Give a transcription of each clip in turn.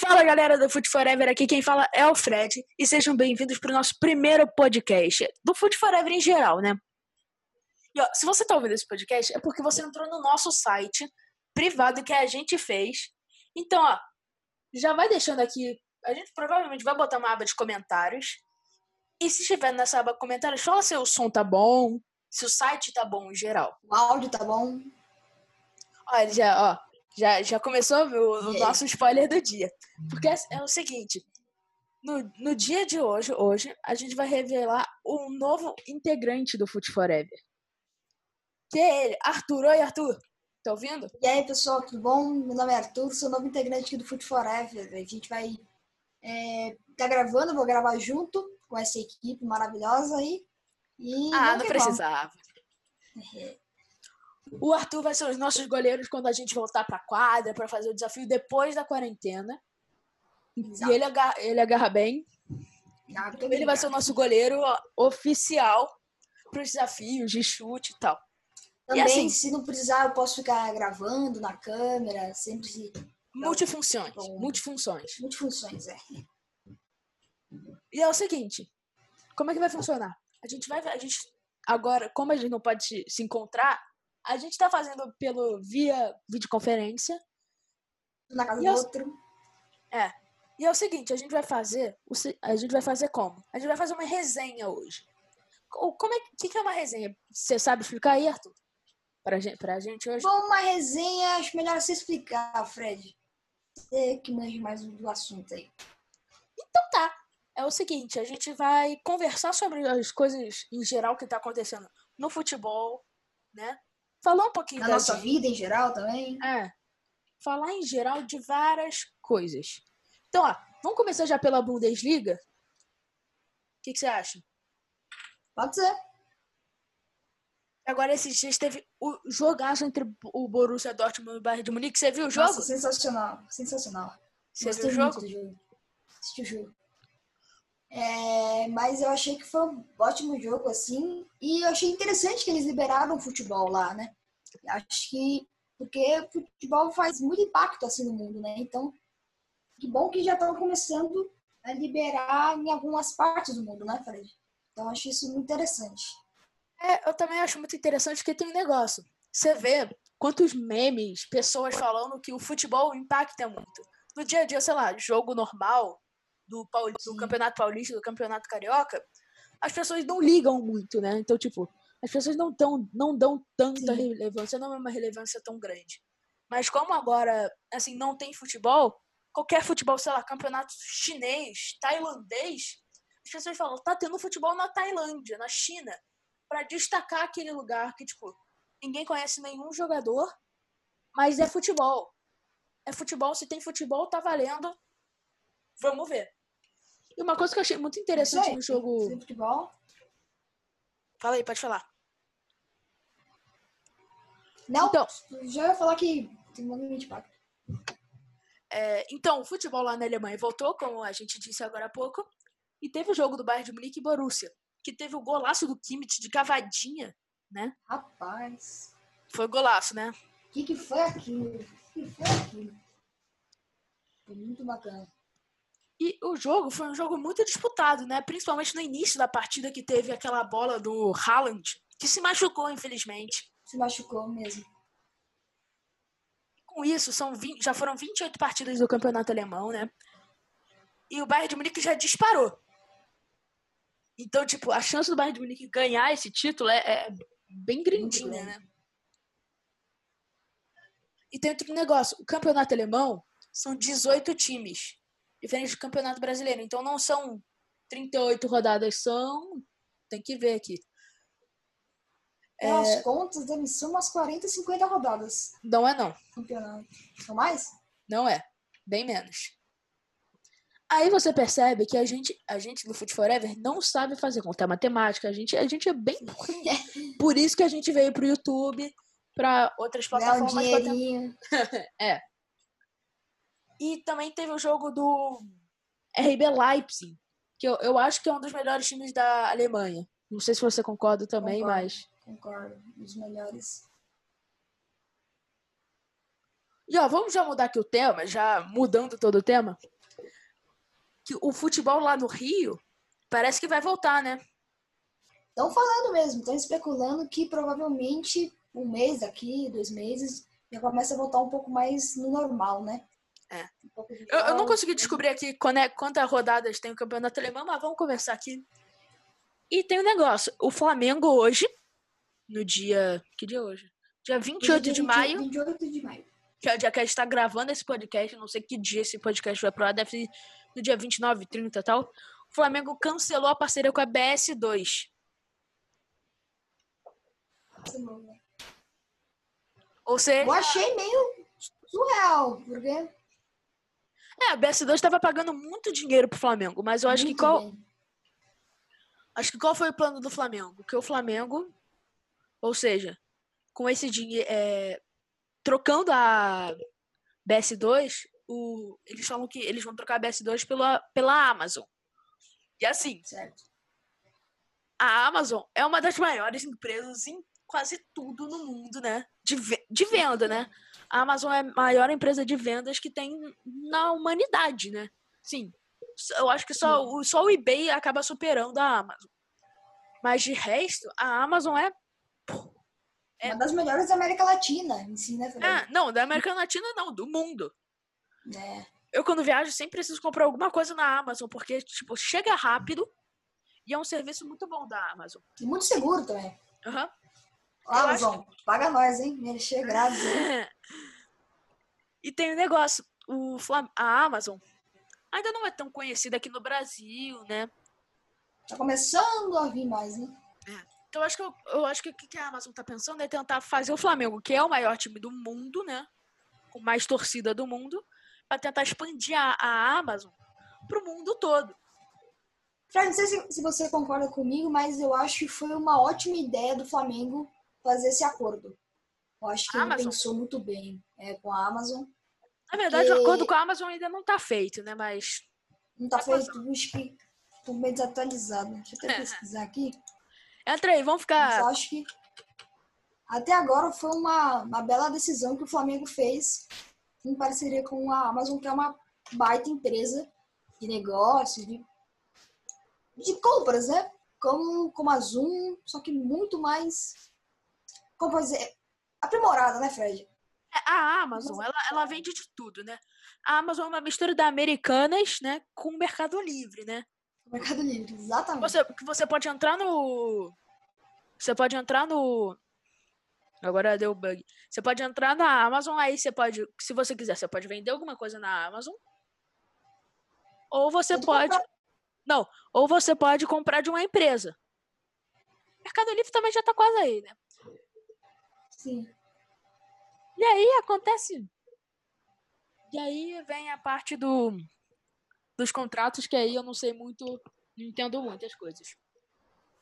Fala galera do Foot Forever, aqui quem fala é o Fred e sejam bem-vindos para o nosso primeiro podcast do Foot Forever em geral, né? E ó, se você tá ouvindo esse podcast é porque você entrou no nosso site privado que a gente fez. Então, ó, já vai deixando aqui, a gente provavelmente vai botar uma aba de comentários. E se estiver nessa aba de comentários, fala se o som tá bom, se o site tá bom em geral. O áudio tá bom. Olha, já, ó, já, já começou o, o nosso spoiler do dia. Porque é, é o seguinte: no, no dia de hoje, hoje, a gente vai revelar um novo integrante do Foot Forever. Que é ele, Arthur. Oi, Arthur. Tá ouvindo? E aí, pessoal, tudo bom? Meu nome é Arthur, sou novo integrante aqui do Foot Forever. A gente vai é, tá gravando, vou gravar junto com essa equipe maravilhosa aí. E ah, não precisava. O Arthur vai ser os nossos goleiros quando a gente voltar pra quadra para fazer o desafio depois da quarentena. Exato. E ele agarra, ele agarra bem. Ah, ele vai ser o nosso goleiro oficial para os desafios de chute e tal. Também, e assim, se não precisar, eu posso ficar gravando na câmera, sempre se. Multifunções. Bom, multifunções. Multifunções, é. E é o seguinte: como é que vai funcionar? A gente vai. A gente, agora, como a gente não pode se encontrar, a gente tá fazendo pelo via videoconferência. Na casa do é outro. É. E é o seguinte, a gente vai fazer. A gente vai fazer como? A gente vai fazer uma resenha hoje. Como é que, que é uma resenha? Você sabe explicar aí, Arthur? Pra gente, pra gente hoje? Bom, uma resenha, acho melhor você explicar, Fred. Você que manja mais do assunto aí. Então tá. É o seguinte, a gente vai conversar sobre as coisas em geral que tá acontecendo no futebol, né? Falar um pouquinho da nossa vida em geral também. É. Falar em geral de várias coisas. Então, ó, vamos começar já pela Bundesliga? O que, que você acha? Pode ser. Agora, esses dias teve o jogaço entre o Borussia Dortmund e o Bayern de Munique. Você viu o jogo? Nossa, sensacional. Sensacional. Você viu o jogo? jogo? Assisti o jogo. É, mas eu achei que foi um ótimo jogo, assim. E eu achei interessante que eles liberaram o futebol lá, né? Acho que. Porque o futebol faz muito impacto, assim, no mundo, né? Então, que bom que já estão começando a liberar em algumas partes do mundo, né, Fred? Então, acho isso muito interessante. É, eu também acho muito interessante porque tem um negócio. Você vê quantos memes, pessoas falando que o futebol impacta muito. No dia a dia, sei lá, jogo normal, do, do Campeonato Paulista, do Campeonato Carioca, as pessoas não ligam muito, né? Então, tipo, as pessoas não, tão, não dão tanta Sim. relevância, não é uma relevância tão grande. Mas como agora, assim, não tem futebol, qualquer futebol, sei lá, campeonato chinês, tailandês, as pessoas falam, tá tendo futebol na Tailândia, na China, para destacar aquele lugar que, tipo, ninguém conhece nenhum jogador, mas é futebol. É futebol, se tem futebol, tá valendo. Vamos ver. E uma coisa que eu achei muito interessante no jogo. Sem futebol? Fala aí, pode falar. Não, então, já ia falar que tem movimento de impacto. É, então, o futebol lá na Alemanha voltou, como a gente disse agora há pouco. E teve o jogo do Bayern de Munique e Borussia, que teve o golaço do Kimmich de cavadinha, né? Rapaz. Foi golaço, né? O que, que foi aquilo? O que foi aquilo? Foi muito bacana. E o jogo foi um jogo muito disputado, né? Principalmente no início da partida que teve aquela bola do Haaland, que se machucou, infelizmente. Se machucou mesmo. Com isso, são 20, já foram 28 partidas do campeonato alemão, né? E o Bayern de Munique já disparou. Então, tipo, a chance do Bayern de Munique ganhar esse título é, é bem grandinha, né? E tem outro negócio. O campeonato alemão são 18 times diferente do Campeonato Brasileiro. Então não são 38 rodadas, são. Tem que ver aqui. É... As contas devem ser umas 40, 50 rodadas. Não é, não. Campeonato. São mais? Não é. Bem menos. Aí você percebe que a gente, a gente do Foot Forever não sabe fazer conta matemática. A gente, a gente é bem Por isso que a gente veio pro YouTube, para outras plataformas. Um é. E também teve o jogo do RB Leipzig, que eu, eu acho que é um dos melhores times da Alemanha. Não sei se você concorda também, concordo, mas. Concordo, dos melhores. E ó, vamos já mudar aqui o tema, já mudando todo o tema. Que o futebol lá no Rio parece que vai voltar, né? Estão falando mesmo, estão especulando que provavelmente um mês aqui, dois meses, já começa a voltar um pouco mais no normal, né? É. Um eu, eu, não consegui descobrir aqui é, quantas rodadas tem o campeonato alemão, mas vamos conversar aqui. E tem um negócio: o Flamengo hoje, no dia. Que dia é hoje? Dia 28 dia de 20, maio. 28 de maio. Que é o dia que a gente está gravando esse podcast. Não sei que dia esse podcast vai pro ar. Deve ser no dia 29, 30 e tal. O Flamengo cancelou a parceria com a BS2. Ou seja. Eu achei meio surreal, porque. É, a BS2 estava pagando muito dinheiro pro Flamengo, mas eu acho muito que qual. Bem. Acho que qual foi o plano do Flamengo? Que o Flamengo, ou seja, com esse dinheiro. É, trocando a BS2, o, eles falam que eles vão trocar a BS2 pela, pela Amazon. E assim, certo. a Amazon é uma das maiores empresas em quase tudo no mundo, né? De, de venda, né? A Amazon é a maior empresa de vendas que tem na humanidade, né? Sim. Eu acho que só, o, só o eBay acaba superando a Amazon. Mas de resto, a Amazon é. É... Uma das melhores da América Latina, em si, né? Ah, não, da América Latina não, do mundo. É. Eu, quando viajo, sempre preciso comprar alguma coisa na Amazon, porque, tipo, chega rápido e é um serviço muito bom da Amazon. E muito seguro também. Aham. Uhum. Amazon, acho... paga nós, hein? Merchan grátis. e tem um negócio, o Flam... a Amazon ainda não é tão conhecida aqui no Brasil, né? Tá começando a vir mais, né? É. Então eu acho que eu, eu acho que o que a Amazon tá pensando é tentar fazer o Flamengo, que é o maior time do mundo, né? Com mais torcida do mundo, para tentar expandir a, a Amazon pro mundo todo. Fred, não sei se, se, você concorda comigo, mas eu acho que foi uma ótima ideia do Flamengo fazer esse acordo. Eu acho que ele pensou muito bem é, com a Amazon. Na verdade, o acordo com a Amazon ainda não está feito, né? Mas. Não está feito, acho que estou meio desatualizado. Deixa eu até pesquisar aqui. Entra aí, vamos ficar. Mas acho que até agora foi uma, uma bela decisão que o Flamengo fez em parceria com a Amazon, que é uma baita empresa de negócio, de, de compras, né? Como, como a Zoom, só que muito mais como dizer, aprimorada, né, Fred? É, a Amazon, ela, ela vende de tudo, né? A Amazon é uma mistura da Americanas, né, com o Mercado Livre, né? Mercado Livre, exatamente. Você, você pode entrar no... Você pode entrar no... Agora deu bug. Você pode entrar na Amazon, aí você pode, se você quiser, você pode vender alguma coisa na Amazon. Ou você pode... pode... Não, ou você pode comprar de uma empresa. Mercado Livre também já tá quase aí, né? Sim. E aí acontece. E aí vem a parte do dos contratos que aí eu não sei muito, não entendo muitas coisas.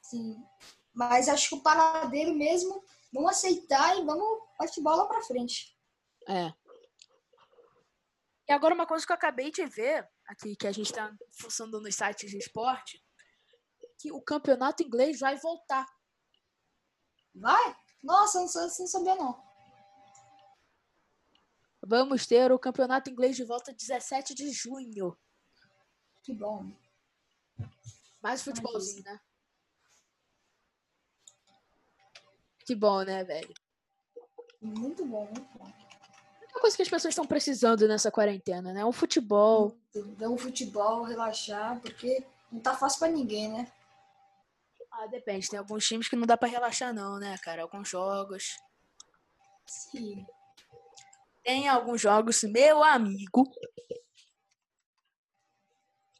Sim. Mas acho que o paradeiro mesmo, vamos aceitar e vamos partir bola para frente. É. E agora uma coisa que eu acabei de ver aqui que a gente está funcionando nos sites de esporte, que o campeonato inglês vai voltar. Vai? Nossa, não, não sabia não. Vamos ter o campeonato inglês de volta 17 de junho. Que bom. Mais futebolzinho, né? Que bom, né, velho? Muito bom, muito bom. É uma coisa que as pessoas estão precisando nessa quarentena, né? Um futebol. Ver um futebol, relaxar, porque não tá fácil para ninguém, né? Ah, depende. Tem alguns times que não dá para relaxar, não, né, cara? Alguns jogos. Sim. Tem alguns jogos, meu amigo,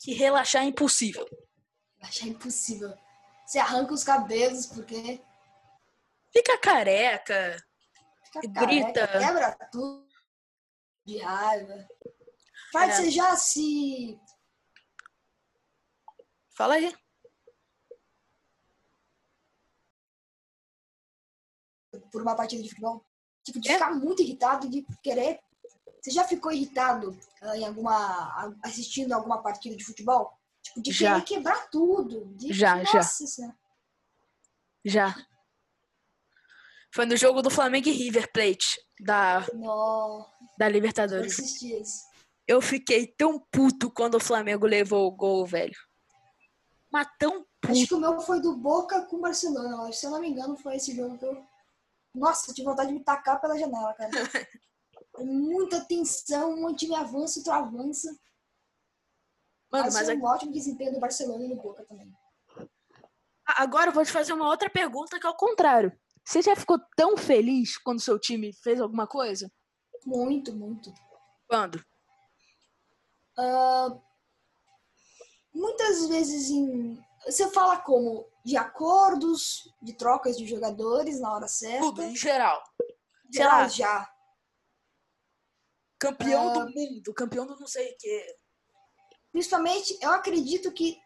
que relaxar é impossível. Relaxar é impossível. Você arranca os cabelos porque. Fica careca. Fica grita. Careca, quebra tudo de raiva. Faz é. você já se. Fala aí. por uma partida de futebol? Tipo, de é? ficar muito irritado, de querer. Você já ficou irritado uh, em alguma. assistindo alguma partida de futebol? Tipo, de já. querer quebrar tudo. De, já, nossa, já. Já. Foi no jogo do Flamengo e River Plate. da, No, da eu Libertadores. esse. Eu fiquei tão puto quando o Flamengo levou o gol, velho. Mas tão Acho puto. que o meu foi do Boca com o Barcelona. eu acho. Se eu não me engano, foi esse jogo que eu. Nossa, eu tive vontade de me tacar pela janela, cara. Muita tensão, um time avança, outro avança. Mano, Mas mas a- um ótimo desempenho do Barcelona e do Boca também. agora eu vou te fazer uma outra pergunta que é o contrário. Você já ficou tão feliz quando seu time fez alguma coisa? Muito, muito. Quando? Muitas vezes em. Você fala como de acordos, de trocas de jogadores na hora certa. Tudo, em geral. Sei Geral, lá, já. Campeão Ah. do mundo, campeão do não sei o quê. Principalmente, eu acredito que.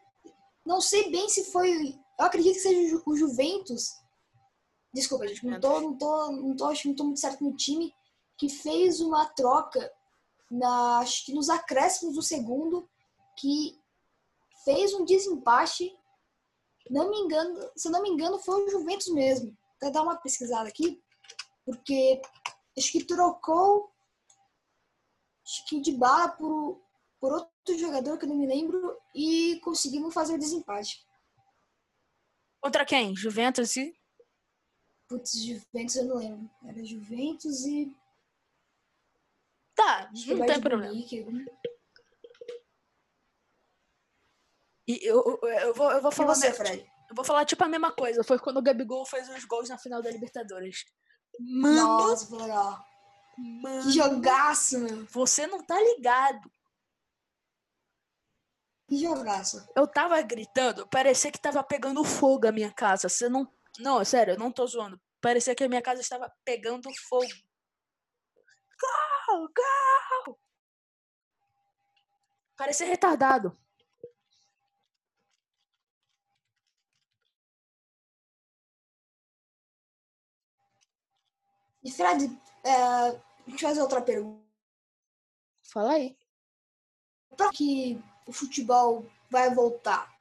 Não sei bem se foi. Eu acredito que seja o Ju- o Juventus. Desculpa, gente, não tô, não tô, não tô, não tô muito certo no time. Que fez uma troca na, acho que nos acréscimos do segundo, que fez um desempate. Não me engano, se eu não me engano, foi o Juventus mesmo. Vou dar uma pesquisada aqui, porque acho que trocou acho que de bala por, por outro jogador que eu não me lembro e conseguimos fazer o desempate. Contra quem? Juventus e. Putz, Juventus eu não lembro. Era Juventus e. Tá, acho não tem problema. Munique. E eu, eu, eu vou, eu vou E falar. você, Fred? Eu vou falar tipo a mesma coisa. Foi quando o Gabigol fez os gols na final da Libertadores. Mano, Nossa, foi legal. Mano. Que jogaço, meu. Você não tá ligado. Que jogaço. Eu tava gritando, parecia que tava pegando fogo a minha casa. Você não. Não, sério, eu não tô zoando. Parecia que a minha casa estava pegando fogo. Gol! Gol! Parecia retardado. E Fred, é, deixa eu fazer outra pergunta. Fala aí. Pra que o futebol vai voltar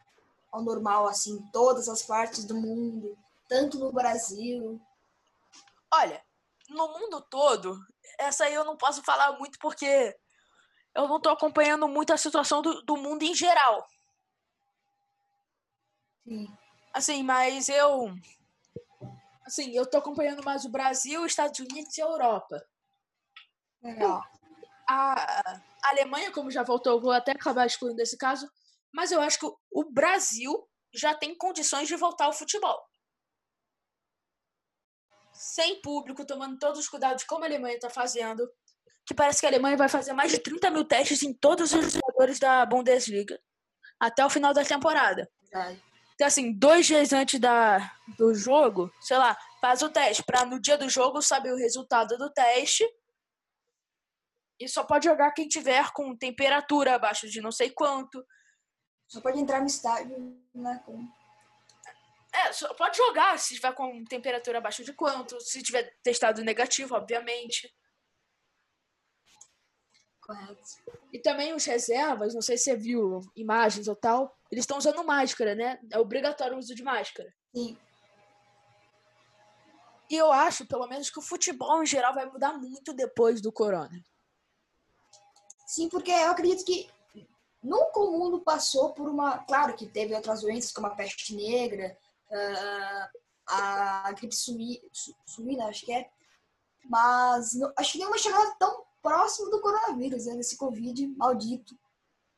ao normal, assim, em todas as partes do mundo, tanto no Brasil. Olha, no mundo todo, essa aí eu não posso falar muito porque eu não tô acompanhando muito a situação do, do mundo em geral. Sim. Assim, mas eu. Assim, eu tô acompanhando mais o Brasil, Estados Unidos e a Europa. Legal. A Alemanha, como já voltou, vou até acabar excluindo esse caso, mas eu acho que o- Brasil já tem condições de voltar ao futebol. Sem público, tomando todos os cuidados como a Alemanha está fazendo. Que parece que a Alemanha vai fazer mais de 30 mil testes em todos os jogadores da Bundesliga até o final da temporada. Então, assim, dois dias antes da, do jogo, sei lá, faz o teste. Pra no dia do jogo saber o resultado do teste. E só pode jogar quem tiver com temperatura abaixo de não sei quanto. Só pode entrar no estádio, né? Com... É, só pode jogar se tiver com temperatura abaixo de quanto. Se tiver testado negativo, obviamente. Correto. E também os reservas, não sei se você viu imagens ou tal, eles estão usando máscara, né? É obrigatório o uso de máscara. Sim. E eu acho, pelo menos, que o futebol em geral vai mudar muito depois do corona. Sim, porque eu acredito que nunca o mundo passou por uma. Claro que teve outras doenças, como a peste negra, ah, a gripe suína, acho que é. Mas não- acho que nenhuma chegada tão próximo do coronavírus, né? Desse Covid maldito.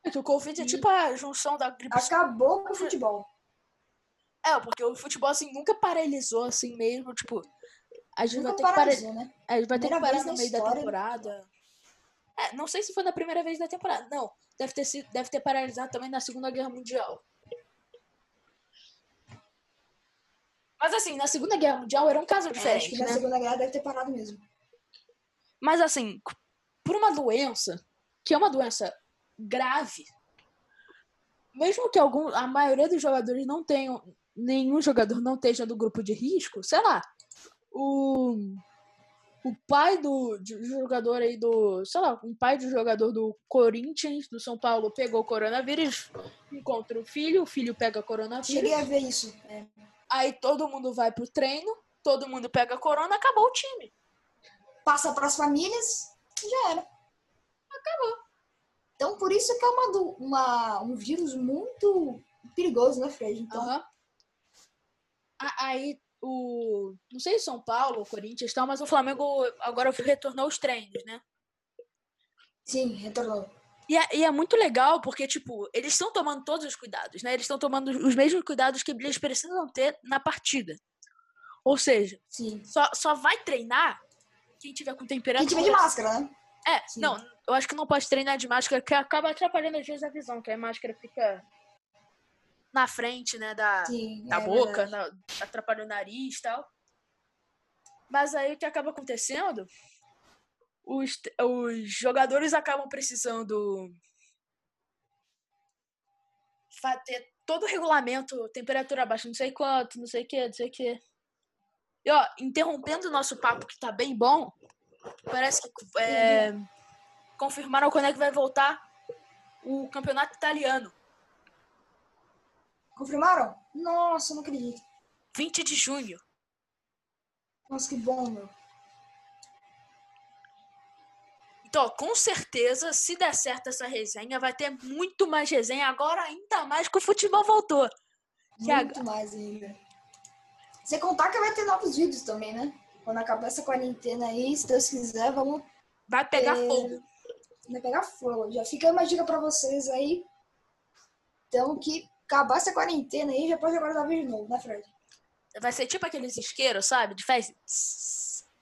É que o Covid é tipo a junção da gripe. Acabou com o futebol. É, porque o futebol assim nunca paralisou assim mesmo, tipo, a gente vai Nunca ter que parar, paralisou, né? a gente vai ter que parar no meio da temporada. É, não sei se foi na primeira vez da temporada. Não, deve ter sido, deve ter paralisado também na Segunda Guerra Mundial. Mas assim, na Segunda Guerra Mundial era um caso É, acho diferente, que na né? Segunda Guerra deve ter parado mesmo. Mas assim, por uma doença, que é uma doença grave, mesmo que algum, a maioria dos jogadores não tenham, nenhum jogador não esteja no grupo de risco, sei lá, o, o pai do jogador aí do, sei lá, um pai de jogador do Corinthians, do São Paulo, pegou coronavírus, encontra o filho, o filho pega coronavírus, Cheguei a ver isso. É. aí todo mundo vai pro treino, todo mundo pega corona, acabou o time. passa para as famílias e já era. Acabou. Então, por isso que é uma, do- uma, um vírus muito perigoso, né, Fred? Então. A- Aí, o. Não sei se São Paulo ou Corinthians e tal, mas o Flamengo agora retornou os treinos, né? sim, retornou. E é, e é muito legal porque, tipo, eles estão tomando todos os cuidados, né? Eles estão tomando os mesmos cuidados que eles precisam ter na partida. Ou seja, Sim. só, só vai treinar quem tiver com Quem temperatura. tiver de máscara, né? É, Sim. não, eu acho que não pode treinar de máscara, que acaba atrapalhando às vezes a visão, que a máscara fica na frente, né, da, Sim. da é boca, na, atrapalha o nariz e tal. Mas aí o que acaba acontecendo? Os, os jogadores acabam precisando ter todo o regulamento, temperatura abaixo, não sei quanto, não sei o que, não sei o que. E ó, interrompendo o nosso papo que tá bem bom, parece que é, confirmaram quando é que vai voltar o campeonato italiano. Confirmaram? Nossa, não acredito. 20 de junho. Nossa, que bom, meu. Então, com certeza, se der certo essa resenha, vai ter muito mais resenha agora, ainda mais que o futebol voltou. Muito mais ainda. Sem contar que vai ter novos vídeos também, né? Quando acabar essa quarentena aí, se Deus quiser, vamos Vai pegar fogo. vai pegar fogo. Já fica uma dica pra vocês aí. Então, que acabar essa quarentena aí, já pode guardar vídeo de novo, né, Fred? Vai ser tipo aqueles isqueiros, sabe? De faz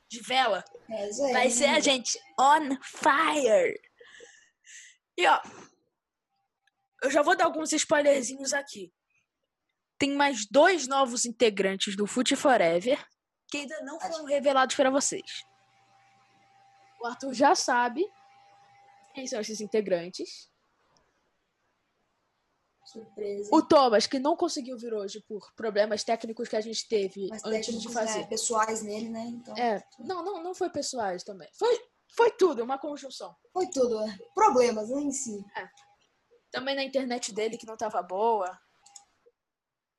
de vela. É, isso aí. Vai ser a gente on fire. E ó, eu já vou dar alguns spoilerzinhos aqui. Tem mais dois novos integrantes do Foot Forever que ainda não foram revelados para vocês. O Arthur já sabe quem são esses integrantes. Surpresa. O Thomas, que não conseguiu vir hoje por problemas técnicos que a gente teve Mas antes de técnicos, fazer. né, pessoais nele, né? Então, É, não, não, não foi pessoais também. Foi, foi tudo, uma conjunção. foi tudo, né? Problemas, né, em si. Também na internet dele que não tava boa.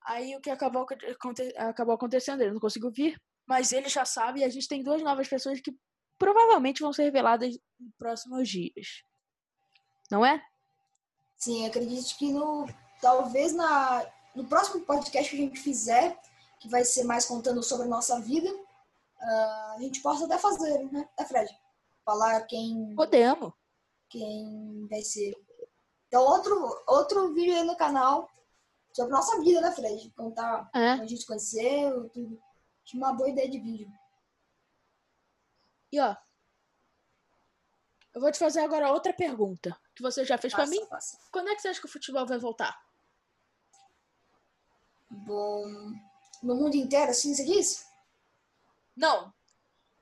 Aí o que acabou, acabou acontecendo? Ele não conseguiu vir, mas ele já sabe e a gente tem duas novas pessoas que provavelmente vão ser reveladas nos próximos dias. Não é? Sim, acredito que no talvez na no próximo podcast que a gente fizer, que vai ser mais contando sobre a nossa vida, ah, a gente possa até fazer, né, né Fred? Falar quem Podemos. quem vai ser. Então outro outro vídeo aí no canal sobre nossa vida, né, Fred? Contar É. como a gente conheceu, tudo. Acho uma boa ideia de vídeo. E ó, eu vou te fazer agora outra pergunta que você já fez pra Faça, mim. faça. Quando é que você acha que o futebol vai voltar? Bom, no mundo inteiro, assim, você diz? Não.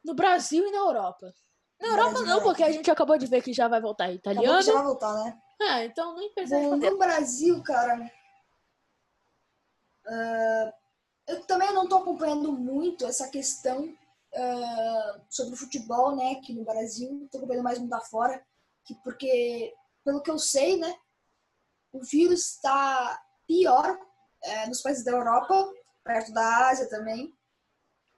No Brasil e na Europa. Na Europa Brasil não, porque a gente acabou de ver que já vai voltar Acabou italiano. que já vai voltar, né? É, então nem precisa Bom, responder. no Brasil, cara, ah, eu também não estou acompanhando muito essa questão ah, sobre o futebol, né, aqui no Brasil. Estou acompanhando mais muito da fora, que, porque, pelo que eu sei, né, o vírus está pior eh, nos países da Europa, perto da Ásia também.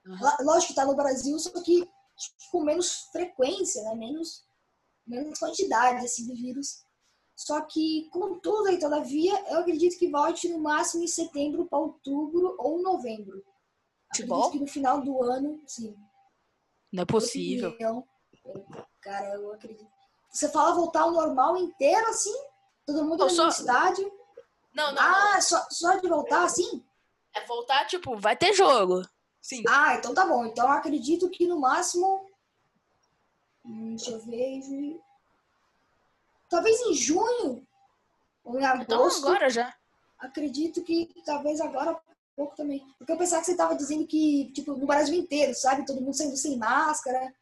Lá- Lógico que está no Brasil, só que tipo, com menos frequência, né? menos, menos quantidade assim, de vírus. Só que, contudo, e todavia, eu acredito que volte no máximo em setembro para outubro ou novembro. Futebol? Acredito que no final do ano, sim. Não é possível. Eu- cara, eu acredito. Você fala voltar ao normal inteiro, assim? Todo mundo Eu no só- estádio? Não, não, Ah, só, só de voltar assim? É voltar, tipo, vai ter jogo. Sim. Ah, então tá bom. Então eu acredito que no máximo. Hum, deixa eu ver. Talvez em junho ou em Então agosto. agora já. Acredito que talvez agora pouco também. Porque eu pensava que você tava dizendo que, tipo, no Brasil inteiro, sabe? Todo mundo saindo sem máscara.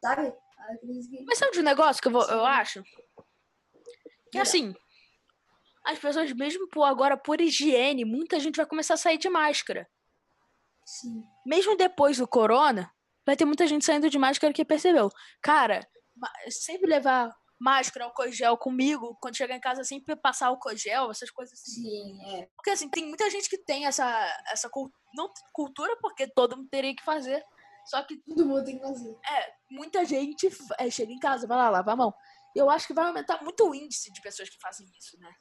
Sabe? Que- Mas sabe de um negócio que eu, vou, eu acho? Que assim, as pessoas, mesmo por agora, por higiene, muita gente vai começar a sair de máscara. Sim. Mesmo depois do corona, vai ter muita gente saindo de máscara que percebeu. Cara, sempre levar máscara, álcool gel comigo, quando chegar em casa, sempre passar álcool gel, essas coisas assim. Sim, é. Porque assim, tem muita gente que tem essa, essa não cultura, porque todo mundo teria que fazer. Só que Todo mundo tem que fazer. é, muita gente é, chega em casa, vai lá, lava a mão. Eu acho que vai aumentar muito o índice de pessoas que fazem isso, né?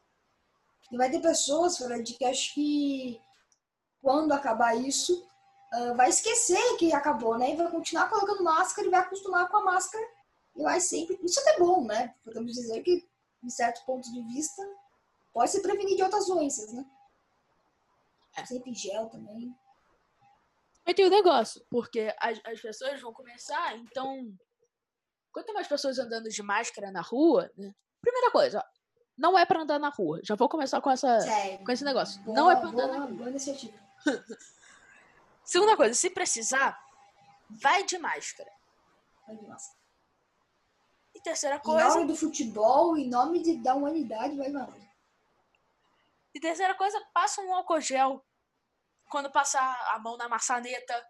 E vai ter pessoas, Fred, que acho que quando acabar isso, ah, vai esquecer que acabou, né? E vai continuar colocando máscara e vai acostumar com a máscara. E vai sempre. Isso é até bom, né? Podemos dizer que, em certo ponto de vista, pode se prevenir de outras doenças, né? É. Sempre gel também. Mas tem o negócio, porque as, as pessoas vão começar, então. Quanto mais pessoas andando de máscara na rua, né? Primeira coisa, ó, não é pra andar na rua. Já vou começar com, essa, Sério. com esse negócio. Boa, não é pra andar boa, na rua. boa iniciativa. Segunda coisa, se precisar, vai de máscara. Vai de máscara. E terceira Em coisa. nome do futebol, em nome de, da humanidade, vai mano. E terceira coisa, passa um álcool gel. Quando passar a mão na maçaneta.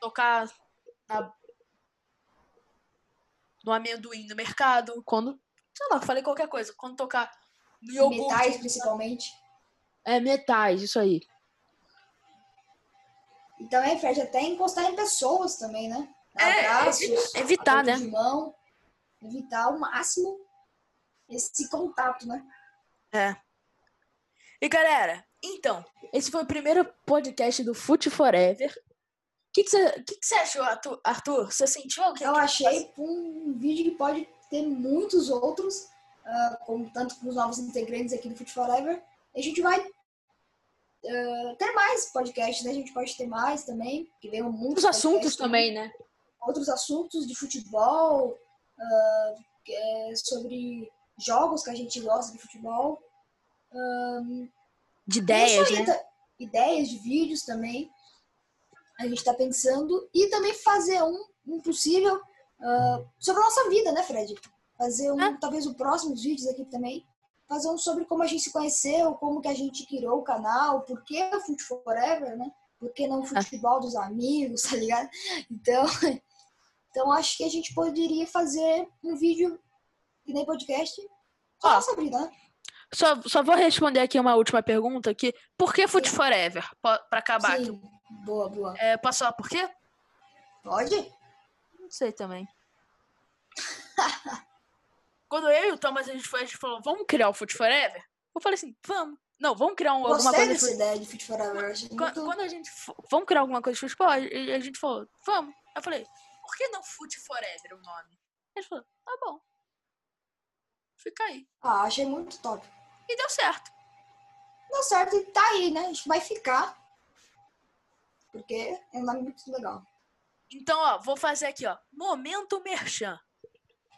Tocar na- no amendoim no mercado. Quando. Sei lá, falei qualquer coisa. Quando tocar no iogurte. Metais, principalmente. É, metais, isso aí. E também, Fred, até encostar em pessoas também, né? Dar É, abraços, evi- evitar, né? De mão, evitar ao máximo esse contato, né? É. E galera, então, esse foi o primeiro podcast do Foot Forever. O que você que que você achou, Arthur? Arthur? Você sentiu alguém? Eu achei um vídeo que pode ter muitos outros, com, tanto com os novos integrantes aqui do Foot Forever. A gente vai ah, ter mais podcasts, né? A gente pode ter mais também, que venham muitos Os assuntos também, né? outros assuntos de futebol, que é sobre jogos que a gente gosta de futebol. De E ideias, aí, né? tá- ideias de vídeos também. A gente está pensando. E também fazer um, um possível ah, sobre a nossa vida, né, Fred? Fazer um, Ah. talvez os próximos vídeos aqui também. Fazer um sobre como a gente se conheceu, como que a gente criou o canal, por que o Foot Forever, né? Por que Ah. não o futebol dos amigos, tá ligado? Então, então acho que a gente poderia fazer um vídeo que nem podcast sobre Ó, a nossa vida, né? Só, só vou responder aqui uma última pergunta aqui. Por que Foot Sim. Forever? Pra acabar aqui. Sim, boa, boa. É, posso falar por quê? Pode? Não sei também. Quando eu e o Thomas a gente foi, a gente falou, vamos criar o Foot Forever? Eu falei assim, vamos. Não, vamos criar um, alguma coisa. de dessa fute- ideia de Fit Forever. Achei Qua- muito... Quando a gente. Vamos criar alguma coisa de futebol? E a gente falou, vamos. Eu falei, por que não Foot Forever o nome? Ele falou, tá bom. Fica aí. Ah, achei muito top. E deu certo. Deu certo e tá aí, né? Acho que vai ficar. Porque é um nome muito legal. Então, ó, vou fazer aqui, ó. Momento Merchan.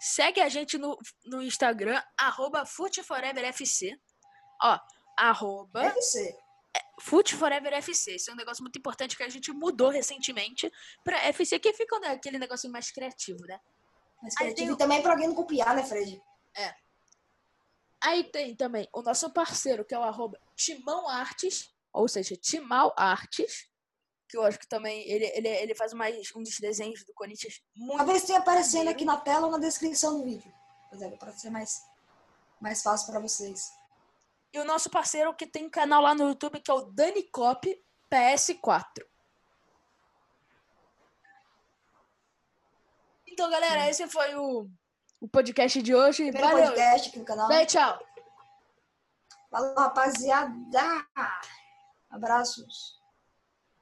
Segue a gente no, no Instagram, arroba FootForeverFC. Ó, arroba. FootForeverFC. Isso é um negócio muito importante que a gente mudou recentemente pra FC, que fica né, aquele negocinho mais criativo, né? Aí criativo tem e também pra alguém não copiar, né, Fred? Aí tem também o nosso parceiro, que é o arroba Timão Artes, ou seja, Timal Artes, que eu acho que também ele, ele, ele faz mais um dos desenhos do Corinthians muito Talvez tenha aparecendo aqui na tela ou na descrição do vídeo. Para ser mais, mais fácil para vocês. E o nosso parceiro que tem um canal lá no YouTube que é o Dani Cop PS4. Então, galera, esse foi o, o podcast de hoje. Primeiro Valeu. podcast aqui no canal. Bem, tchau. Falou, rapaziada! Abraços.